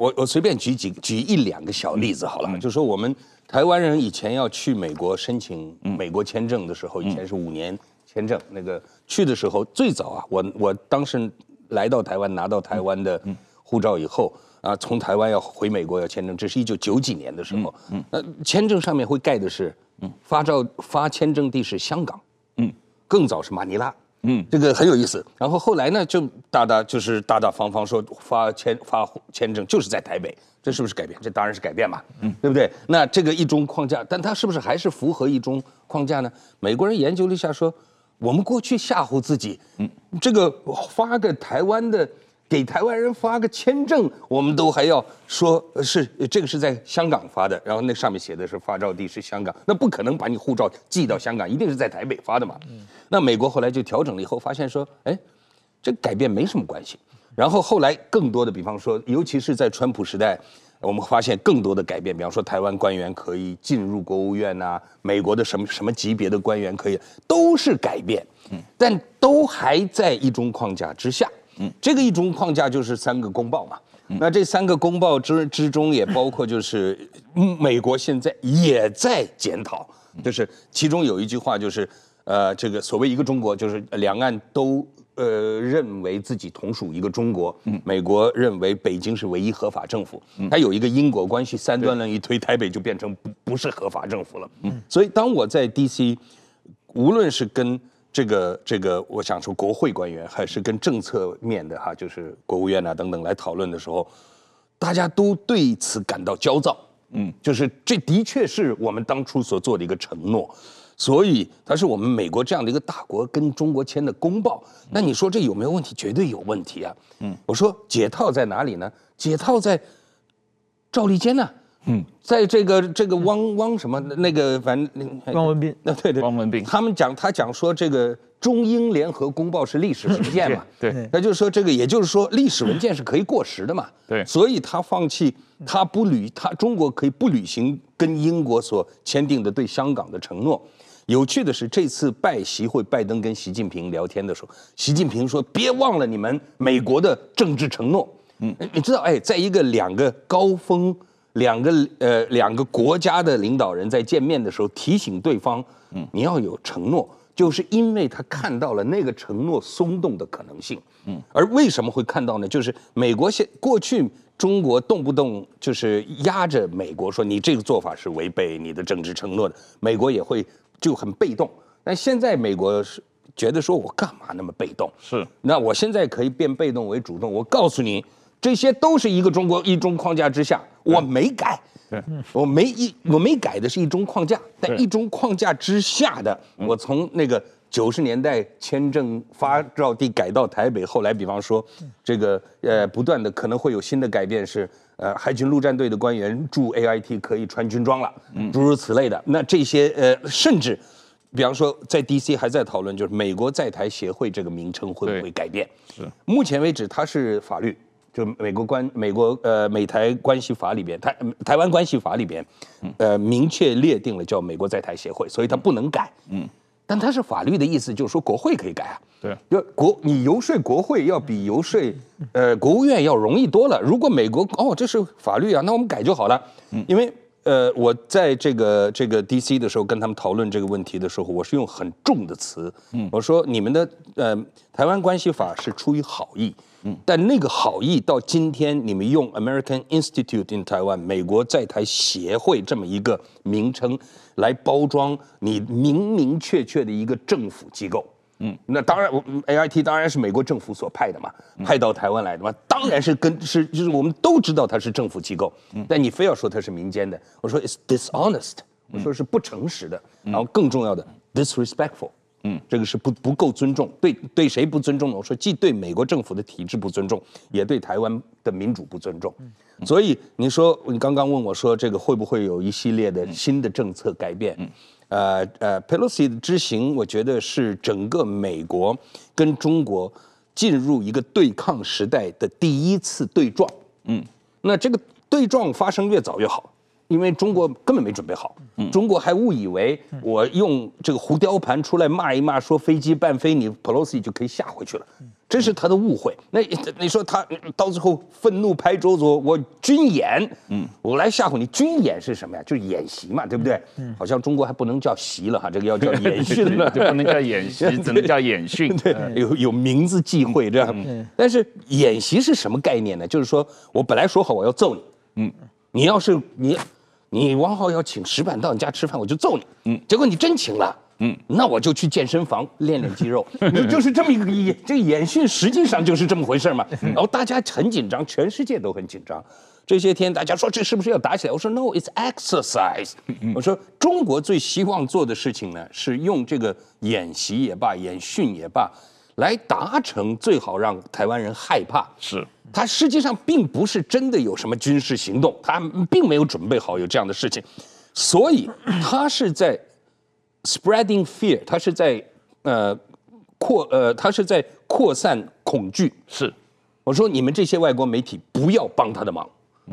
S2: 我我随便举几举一两个小例子好了。就说，我们台湾人以前要去美国申请美国签证的时候，以前是五年签证。那个去的时候，最早啊，我我当时来到台湾拿到台湾的护照以后啊，从台湾要回美国要签证，这是一九九几年的时候。嗯，那签证上面会盖的是，发照发签证地是香港。嗯，更早是马尼拉。嗯，这个很有意思。然后后来呢，就大大就是大大方方说发签发签证就是在台北，这是不是改变？这当然是改变嘛，嗯，对不对？那这个一中框架，但它是不是还是符合一中框架呢？美国人研究了一下说，我们过去吓唬自己，嗯，这个发个台湾的。给台湾人发个签证，我们都还要说是这个是在香港发的，然后那上面写的是发照地是香港，那不可能把你护照寄到香港，一定是在台北发的嘛。那美国后来就调整了以后，发现说，哎，这改变没什么关系。然后后来更多的，比方说，尤其是在川普时代，我们发现更多的改变，比方说台湾官员可以进入国务院呐，美国的什么什么级别的官员可以，都是改变，但都还在一中框架之下。嗯，这个一中框架就是三个公报嘛，那这三个公报之之中也包括就是，美国现在也在检讨，就是其中有一句话就是，呃，这个所谓一个中国，就是两岸都呃认为自己同属一个中国，美国认为北京是唯一合法政府，它有一个因果关系，三段论一推，台北就变成不不是合法政府了。所以当我在 DC，无论是跟这个这个，我想说国会官员还是跟政策面的哈，就是国务院啊等等来讨论的时候，大家都对此感到焦躁。嗯，就是这的确是我们当初所做的一个承诺，所以它是我们美国这样的一个大国跟中国签的公报。那你说这有没有问题？绝对有问题啊。嗯，我说解套在哪里呢？解套在赵立坚呢。嗯，在这个这个汪汪什么那个反正
S3: 汪文斌，
S2: 那对对，
S1: 汪文斌，
S2: 他们讲他讲说这个中英联合公报是历史文件嘛，
S1: 对，
S2: 那就是说这个也就是说历史文件是可以过时的嘛，
S1: 对，
S2: 所以他放弃他不履他中国可以不履行跟英国所签订的对香港的承诺。有趣的是这次拜习会，拜登跟习近平聊天的时候，习近平说别忘了你们美国的政治承诺，嗯，你知道哎，在一个两个高峰。两个呃，两个国家的领导人在见面的时候提醒对方，嗯，你要有承诺，就是因为他看到了那个承诺松动的可能性，嗯，而为什么会看到呢？就是美国现过去中国动不动就是压着美国说你这个做法是违背你的政治承诺的，美国也会就很被动。但现在美国是觉得说我干嘛那么被动？
S1: 是，
S2: 那我现在可以变被动为主动，我告诉你。这些都是一个中国一中框架之下，我没改，我没一我没改的是一中框架，但一中框架之下的，我从那个九十年代签证发照地改到台北，后来比方说这个呃不断的可能会有新的改变是呃海军陆战队的官员驻 AIT 可以穿军装了，诸如此类的。那这些呃甚至比方说在 DC 还在讨论，就是美国在台协会这个名称会不会改变？是目前为止它是法律。就美国关美国呃美台关系法里边，台台湾关系法里边，呃明确列定了叫美国在台协会，所以它不能改。嗯，但它是法律的意思，就是说国会可以改啊。
S1: 对，
S2: 要国你游说国会要比游说呃国务院要容易多了。如果美国哦这是法律啊，那我们改就好了。嗯，因为呃我在这个这个 DC 的时候跟他们讨论这个问题的时候，我是用很重的词，嗯，我说你们的呃台湾关系法是出于好意。嗯，但那个好意到今天，你们用 American Institute in Taiwan 美国在台协会这么一个名称来包装你明明确确的一个政府机构，嗯，那当然，AIT 当然是美国政府所派的嘛，派到台湾来的嘛，当然是跟是就是我们都知道它是政府机构，但你非要说它是民间的，我说 it's dishonest，我说是不诚实的，然后更重要的 disrespectful。嗯，这个是不不够尊重，对对谁不尊重呢？我说既对美国政府的体制不尊重，也对台湾的民主不尊重。嗯所以你说你刚刚问我说这个会不会有一系列的新的政策改变？嗯呃呃，Pelosi 的之行，我觉得是整个美国跟中国进入一个对抗时代的第一次对撞。嗯，那这个对撞发生越早越好。因为中国根本没准备好，中国还误以为我用这个胡雕盘出来骂一骂，说飞机半飞，你 Pelosi 就可以吓回去了，这是他的误会。那你说他到最后愤怒拍桌子，我军演，嗯，我来吓唬你，军演是什么呀？就是演习嘛，对不对？好像中国还不能叫习了哈，这个要叫演训了，*laughs*
S1: 就不能叫演习，*laughs* 只能叫演训。
S2: 对，有有名字忌讳这样。但是演习是什么概念呢？就是说我本来说好我要揍你，嗯，你要是你。你王浩要请石板到你家吃饭，我就揍你。嗯，结果你真请了。嗯，那我就去健身房练练肌肉。就就是这么一个演，这个演训实际上就是这么回事嘛。然后大家很紧张，全世界都很紧张。这些天大家说这是不是要打起来？我说 No，it's exercise。我说中国最希望做的事情呢，是用这个演习也罢，演训也罢，来达成最好让台湾人害怕。
S1: 是。
S2: 他实际上并不是真的有什么军事行动，他并没有准备好有这样的事情，所以他是在 spreading fear，他是在呃扩呃他是在扩散恐惧。
S1: 是，
S2: 我说你们这些外国媒体不要帮他的忙，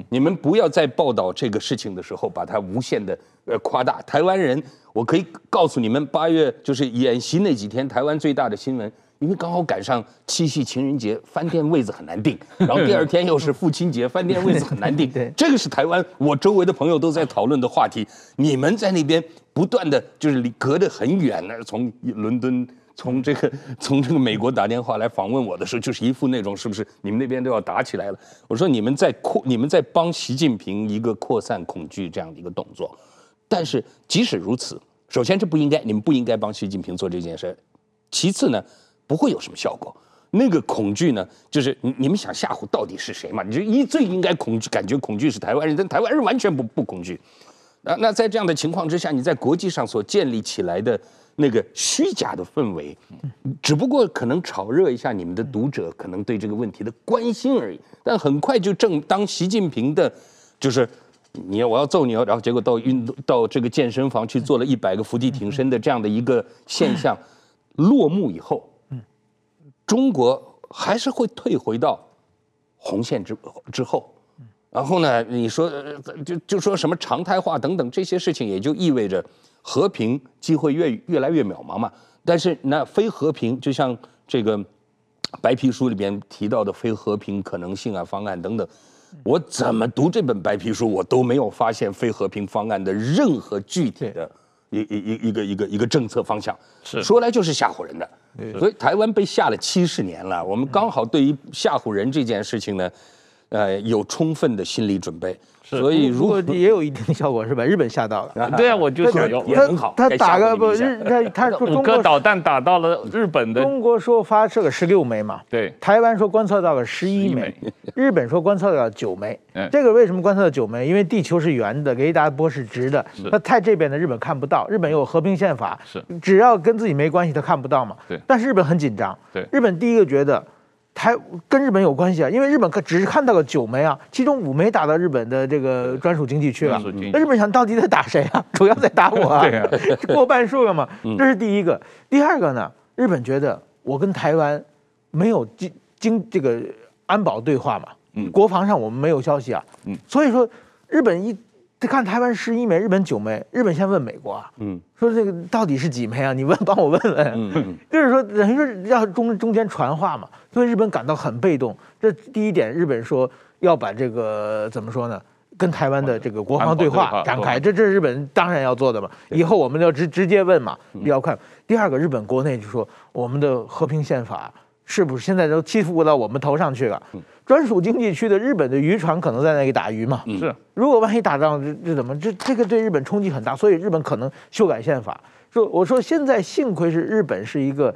S2: 你们不要在报道这个事情的时候把它无限的呃夸大。台湾人，我可以告诉你们，八月就是演习那几天，台湾最大的新闻。因为刚好赶上七夕情人节，饭店位子很难订，*laughs* 然后第二天又是父亲节，饭店位子很难订。*laughs* 对，这个是台湾我周围的朋友都在讨论的话题。你们在那边不断的就是离隔得很远呢，从伦敦，从这个从这个美国打电话来访问我的时候，就是一副那种是不是你们那边都要打起来了？我说你们在扩，你们在帮习近平一个扩散恐惧这样的一个动作。但是即使如此，首先这不应该，你们不应该帮习近平做这件事。其次呢？不会有什么效果，那个恐惧呢，就是你你们想吓唬到底是谁嘛？你就一最应该恐惧，感觉恐惧是台湾人，但台湾人完全不不恐惧。那那在这样的情况之下，你在国际上所建立起来的那个虚假的氛围，只不过可能炒热一下你们的读者可能对这个问题的关心而已。但很快就正当习近平的，就是你要我要揍你，然后结果到运动到这个健身房去做了一百个伏地挺身的这样的一个现象落幕以后。中国还是会退回到红线之之后，然后呢，你说就就说什么常态化等等这些事情，也就意味着和平机会越越来越渺茫嘛。但是那非和平，就像这个白皮书里边提到的非和平可能性啊、方案等等，我怎么读这本白皮书，我都没有发现非和平方案的任何具体的一一一一个一个一个政策方向，是说来就是吓唬人的。所以台湾被吓了七十年了，我们刚好对于吓唬人这件事情呢，呃，有充分的心理准备。所以如果
S3: 也有一定的效果是吧？日本吓到了。*laughs*
S1: 对啊，我就说
S2: 也很好。
S3: 他打个不日，他他说
S1: 五颗导弹打到了日本的。
S3: 中国说发射了十六枚嘛。
S1: 对。
S3: 台湾说观测到了十一枚，日本说观测到了九枚。嗯。这个为什么观测到九枚？因为地球是圆的，雷达波是直的。是。它太这边的日本看不到，日本有和平宪法。是。只要跟自己没关系，他看不到嘛。对。但是日本很紧张。对。日本第一个觉得。台跟日本有关系啊，因为日本可只是看到了九枚啊，其中五枚打到日本的这个专属经济区了。那日本想到底在打谁啊？*laughs* 主要在打我啊，对啊，过半数了嘛。*laughs* 这是第一个。第二个呢，日本觉得我跟台湾没有经经这个安保对话嘛，嗯，国防上我们没有消息啊，嗯，所以说日本一。看台湾十一枚，日本九枚。日本先问美国啊，嗯，说这个到底是几枚啊？你问，帮我问问。嗯，*laughs* 就是说等于说要中中间传话嘛，所以日本感到很被动。这第一点，日本说要把这个怎么说呢？跟台湾的这个国防对话展开，这这是日本当然要做的嘛。以后我们要直直接问嘛，比较快。第二个，日本国内就说我们的和平宪法是不是现在都欺负到我们头上去了？专属经济区的日本的渔船可能在那里打鱼嘛？是。如果万一打仗，这这怎么？这这个对日本冲击很大，所以日本可能修改宪法。说我说现在幸亏是日本是一个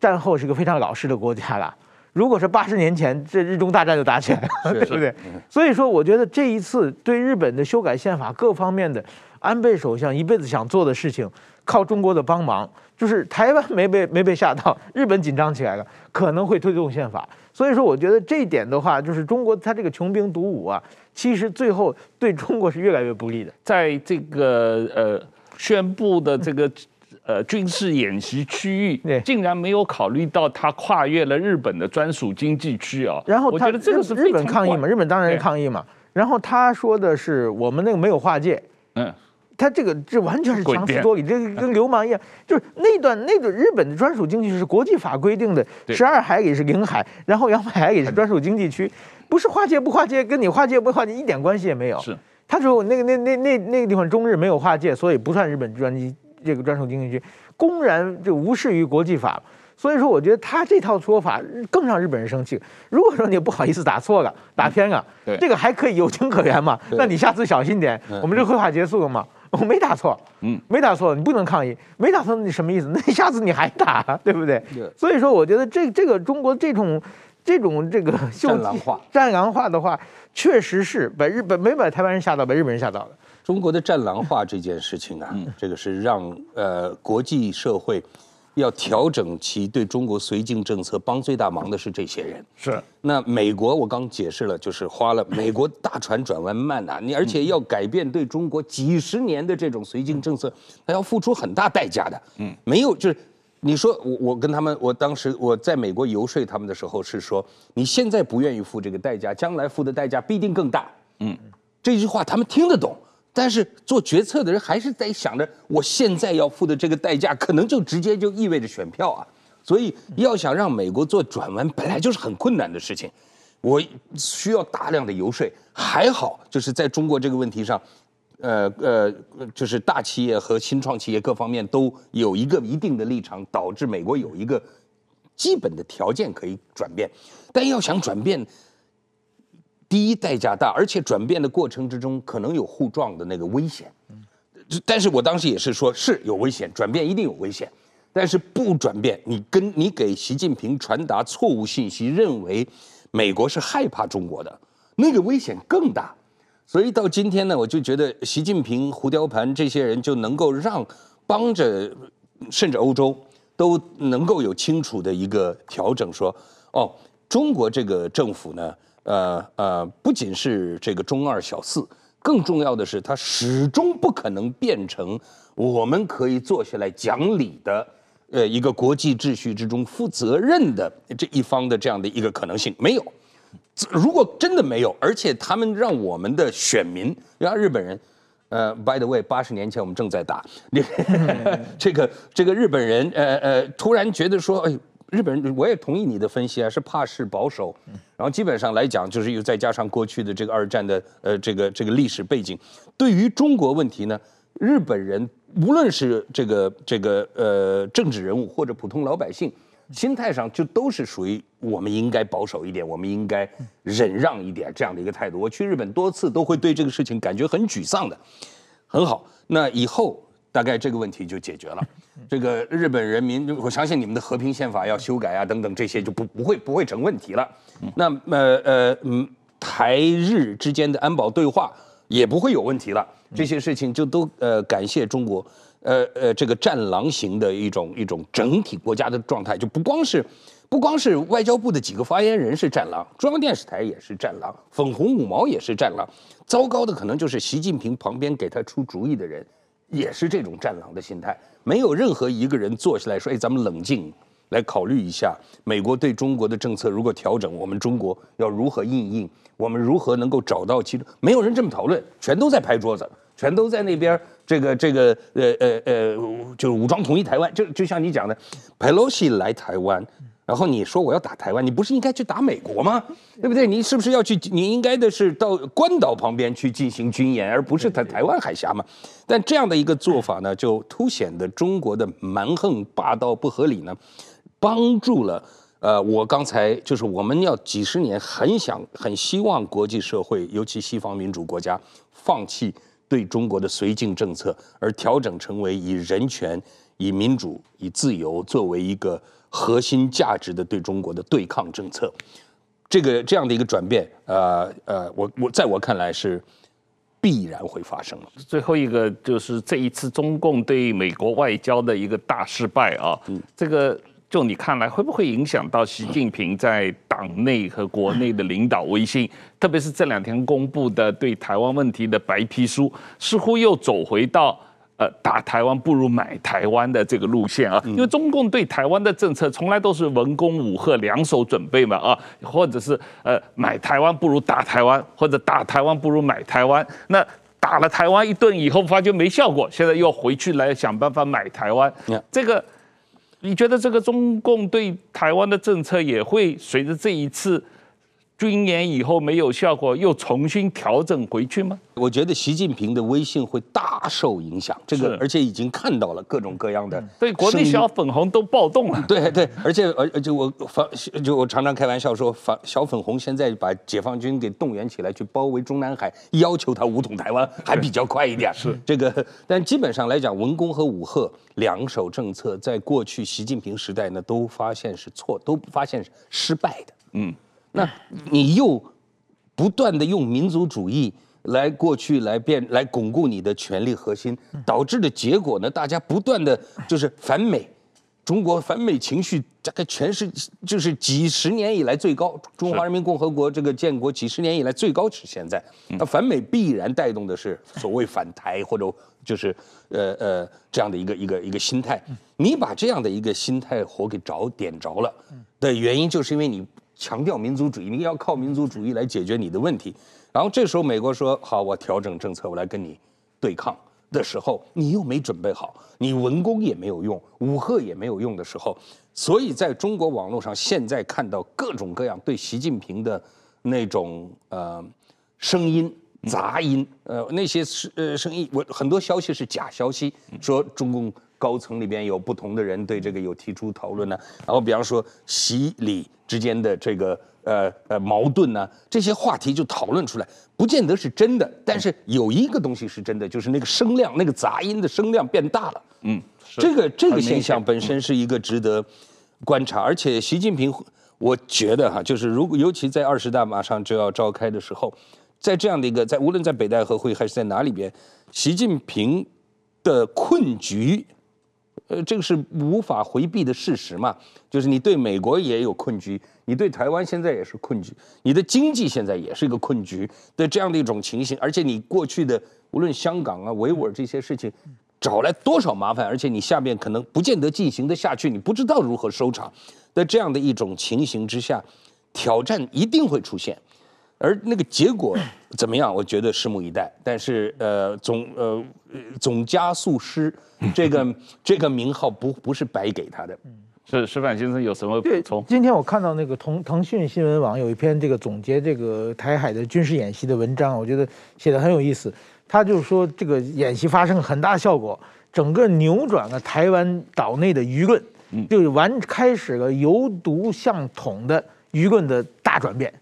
S3: 战后是一个非常老实的国家了。如果是八十年前，这日中大战就打起来了，*laughs* 对不对？所以说，我觉得这一次对日本的修改宪法各方面的，安倍首相一辈子想做的事情，靠中国的帮忙，就是台湾没被没被吓到，日本紧张起来了，可能会推动宪法。所以说，我觉得这一点的话，就是中国他这个穷兵黩武啊，其实最后对中国是越来越不利的。
S1: 在这个呃宣布的这个呃军事演习区域，竟然没有考虑到他跨越了日本的专属经济区啊。
S3: 然后我觉得这个是日本抗议嘛，日本当然是抗议嘛。然后他说的是我们那个没有划界，嗯。他这个这完全是 *laughs* 强词夺理，这 *laughs* 跟流氓一样。就是那段那个日本的专属经济区是国际法规定的，十二海里是领海，然后两百海里是专属经济区，不是划界不划界，跟你划界不划界一点关系也没有。是，他说那个那那那那个地方中日没有划界，所以不算日本专机这个专属经济区，公然就无视于国际法。所以说，我觉得他这套说法更让日本人生气。如果说你不好意思打错了、打偏了，这个还可以有情可原嘛？那你下次小心点。我们这会话结束了嘛？*laughs* 我没打错，嗯，没打错，你不能抗议。没打错，你什么意思？那下次你还打，对不对？所以说，我觉得这这个中国这种这种这个
S2: 战狼化、
S3: 战狼化的话，确实是把日本没把台湾人吓到，把日本人吓到了。
S2: 中国的战狼化这件事情啊，这个是让呃国际社会。要调整其对中国绥靖政策，帮最大忙的是这些人。是，那美国我刚解释了，就是花了美国大船转弯慢呐，你而且要改变对中国几十年的这种绥靖政策，他要付出很大代价的。嗯，没有，就是你说我我跟他们，我当时我在美国游说他们的时候是说，你现在不愿意付这个代价，将来付的代价必定更大。嗯，这句话他们听得懂，但是做决策的人还是在想着，我现在要付的这个代价，可能就直接就意味着选票啊。所以要想让美国做转弯，本来就是很困难的事情。我需要大量的游说，还好就是在中国这个问题上，呃呃，就是大企业和新创企业各方面都有一个一定的立场，导致美国有一个基本的条件可以转变。但要想转变，第一代价大，而且转变的过程之中可能有互撞的那个危险。但是我当时也是说，是有危险，转变一定有危险。但是不转变，你跟你给习近平传达错误信息，认为。美国是害怕中国的，那个危险更大，所以到今天呢，我就觉得习近平、胡雕盘这些人就能够让帮着，甚至欧洲都能够有清楚的一个调整，说哦，中国这个政府呢，呃呃，不仅是这个中二小四，更重要的是，它始终不可能变成我们可以坐下来讲理的。呃，一个国际秩序之中负责任的这一方的这样的一个可能性没有。如果真的没有，而且他们让我们的选民，让日本人，呃，by the way，八十年前我们正在打，*laughs* 这个这个日本人，呃呃，突然觉得说，哎，日本人，我也同意你的分析啊，是怕是保守，然后基本上来讲，就是又再加上过去的这个二战的呃这个这个历史背景，对于中国问题呢，日本人。无论是这个这个呃政治人物或者普通老百姓，心态上就都是属于我们应该保守一点，我们应该忍让一点这样的一个态度。我去日本多次都会对这个事情感觉很沮丧的。很好，那以后大概这个问题就解决了。这个日本人民，我相信你们的和平宪法要修改啊等等这些就不不会不会成问题了。那么呃嗯台日之间的安保对话也不会有问题了。这些事情就都呃感谢中国，呃呃这个战狼型的一种一种整体国家的状态，就不光是不光是外交部的几个发言人是战狼，中央电视台也是战狼，粉红五毛也是战狼，糟糕的可能就是习近平旁边给他出主意的人也是这种战狼的心态，没有任何一个人坐下来说，哎，咱们冷静来考虑一下，美国对中国的政策如果调整，我们中国要如何应应？我们如何能够找到其中？没有人这么讨论，全都在拍桌子，全都在那边这个这个呃呃呃，就是武装统一台湾。就就像你讲的，佩洛西来台湾，然后你说我要打台湾，你不是应该去打美国吗？对不对？你是不是要去？你应该的是到关岛旁边去进行军演，而不是在台湾海峡嘛？但这样的一个做法呢，就凸显的中国的蛮横霸道不合理呢，帮助了。呃，我刚才就是我们要几十年很想很希望国际社会，尤其西方民主国家，放弃对中国的绥靖政策，而调整成为以人权、以民主、以自由作为一个核心价值的对中国的对抗政策。这个这样的一个转变，呃呃，我我在我看来是必然会发生的。
S1: 最后一个就是这一次中共对美国外交的一个大失败啊，嗯，这个。就你看来，会不会影响到习近平在党内和国内的领导威信？特别是这两天公布的对台湾问题的白皮书，似乎又走回到呃打台湾不如买台湾的这个路线啊。因为中共对台湾的政策从来都是文攻武赫两手准备嘛啊，或者是呃买台湾不如打台湾，或者打台湾不如买台湾。那打了台湾一顿以后，发觉没效果，现在又回去来想办法买台湾，这个。你觉得这个中共对台湾的政策也会随着这一次军演以后没有效果，又重新调整回去吗？
S2: 我觉得习近平的威信会大受影响，这个而且已经看到了各种各样的，
S1: 对国内小粉红都暴动了。
S2: 对 *laughs* 对，而且而而且我反就我常常开玩笑说，反小粉红现在把解放军给动员起来去包围中南海，要求他武统台湾还比较快一点。*laughs* 是这个，但基本上来讲，文攻和武赫两手政策，在过去习近平时代呢，都发现是错，都发现是失败的。嗯。那你又不断的用民族主义来过去来变来巩固你的权力核心，导致的结果呢？大家不断的就是反美，中国反美情绪大概全是就是几十年以来最高，中华人民共和国这个建国几十年以来最高是现在。那反美必然带动的是所谓反台或者就是呃呃这样的一个一个一个心态。你把这样的一个心态火给着点着了的原因，就是因为你。强调民族主义，你要靠民族主义来解决你的问题，然后这时候美国说好，我调整政策，我来跟你对抗的时候，你又没准备好，你文攻也没有用，武吓也没有用的时候，所以在中国网络上现在看到各种各样对习近平的那种呃声音。杂音，呃，那些是呃声音，我很多消息是假消息，说中共高层里边有不同的人对这个有提出讨论呢，然后比方说习李之间的这个呃呃矛盾呢，这些话题就讨论出来，不见得是真的，但是有一个东西是真的，就是那个声量，那个杂音的声量变大了，嗯，这个这个现象本身是一个值得观察，而且习近平，我觉得哈，就是如果尤其在二十大马上就要召开的时候。在这样的一个，在无论在北戴河会还是在哪里边，习近平的困局，呃，这个是无法回避的事实嘛。就是你对美国也有困局，你对台湾现在也是困局，你的经济现在也是一个困局的这样的一种情形。而且你过去的无论香港啊、维吾尔这些事情，找来多少麻烦，而且你下面可能不见得进行得下去，你不知道如何收场。在这样的一种情形之下，挑战一定会出现。而那个结果怎么样？我觉得拭目以待。但是呃，总呃总加速师 *laughs* 这个这个名号不不是白给他的。
S1: 是石板先生有什么补充？
S3: 今天我看到那个腾腾讯新闻网有一篇这个总结这个台海的军事演习的文章，我觉得写的很有意思。他就是说这个演习发生很大效果，整个扭转了台湾岛内的舆论，就完开始了由独向统的。舆论的大转变，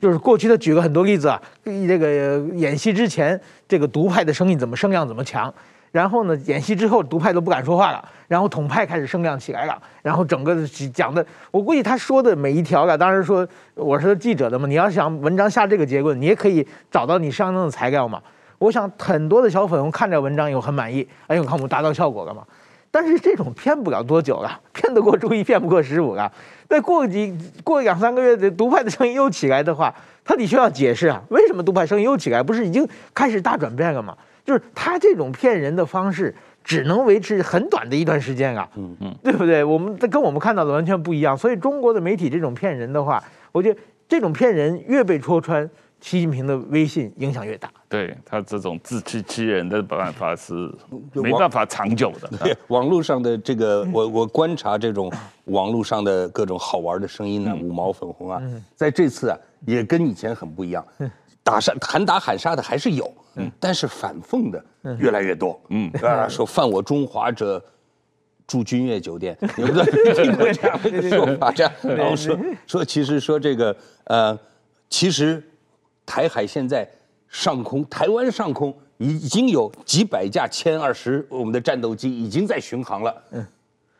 S3: 就是过去他举了很多例子啊，这个演习之前，这个独派的声音怎么声量怎么强，然后呢，演习之后独派都不敢说话了，然后统派开始声量起来了，然后整个讲的，我估计他说的每一条啊，当然说我是记者的嘛，你要想文章下这个结论，你也可以找到你相应的材料嘛。我想很多的小粉红看这文章以后很满意，哎呦，看我们达到效果了嘛。但是这种骗不了多久了，*laughs* 骗得过朱一，骗不过十五了。再过几过两三个月，这独派的声音又起来的话，他得需要解释啊，为什么独派声音又起来？不是已经开始大转变了吗？就是他这种骗人的方式，只能维持很短的一段时间啊，嗯嗯，对不对？我们跟我们看到的完全不一样。所以中国的媒体这种骗人的话，我觉得这种骗人越被戳穿。习近平的威信影响越大，
S1: 对他这种自欺欺人的办法是没办法长久的。*laughs*
S2: 对网络上的这个，我我观察这种网络上的各种好玩的声音呢，五毛粉红啊，在这次啊也跟以前很不一样，打杀喊打喊杀的还是有，但是反讽的越来越多，嗯。啊，说犯我中华者住君悦酒店，*laughs* 有没有听过这样的说法？这样，然后说说其实说这个呃，其实。台海现在上空，台湾上空已经有几百架歼二十我们的战斗机已经在巡航了，嗯，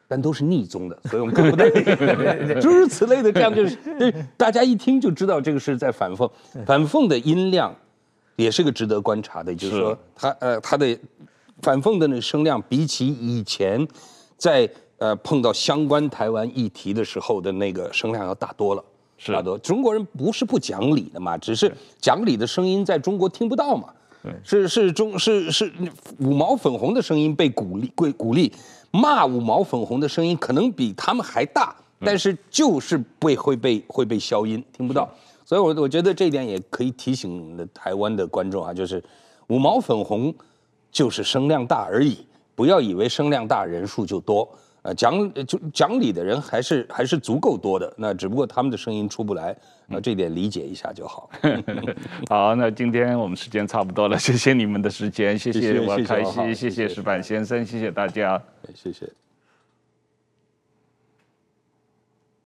S2: 但都是逆中的，所以我们看不到，*laughs* 诸如此类的，这样就是，对，大家一听就知道这个是在反讽，反讽的音量也是个值得观察的，就是说它呃它的反讽的那个声量比起以前在呃碰到相关台湾议题的时候的那个声量要大多了。是的，中国人不是不讲理的嘛，只是讲理的声音在中国听不到嘛。对，是是中是是五毛粉红的声音被鼓励，被鼓励骂五毛粉红的声音可能比他们还大，但是就是被会被会被消音，听不到。所以我我觉得这一点也可以提醒台湾的观众啊，就是五毛粉红就是声量大而已，不要以为声量大人数就多。呃，讲就讲理的人还是还是足够多的，那只不过他们的声音出不来，那这点理解一下就好。*laughs* *laughs*
S1: 好，那今天我们时间差不多了，谢谢你们的时间，谢谢王开西，谢谢石板先生，谢谢大家，
S2: 谢谢。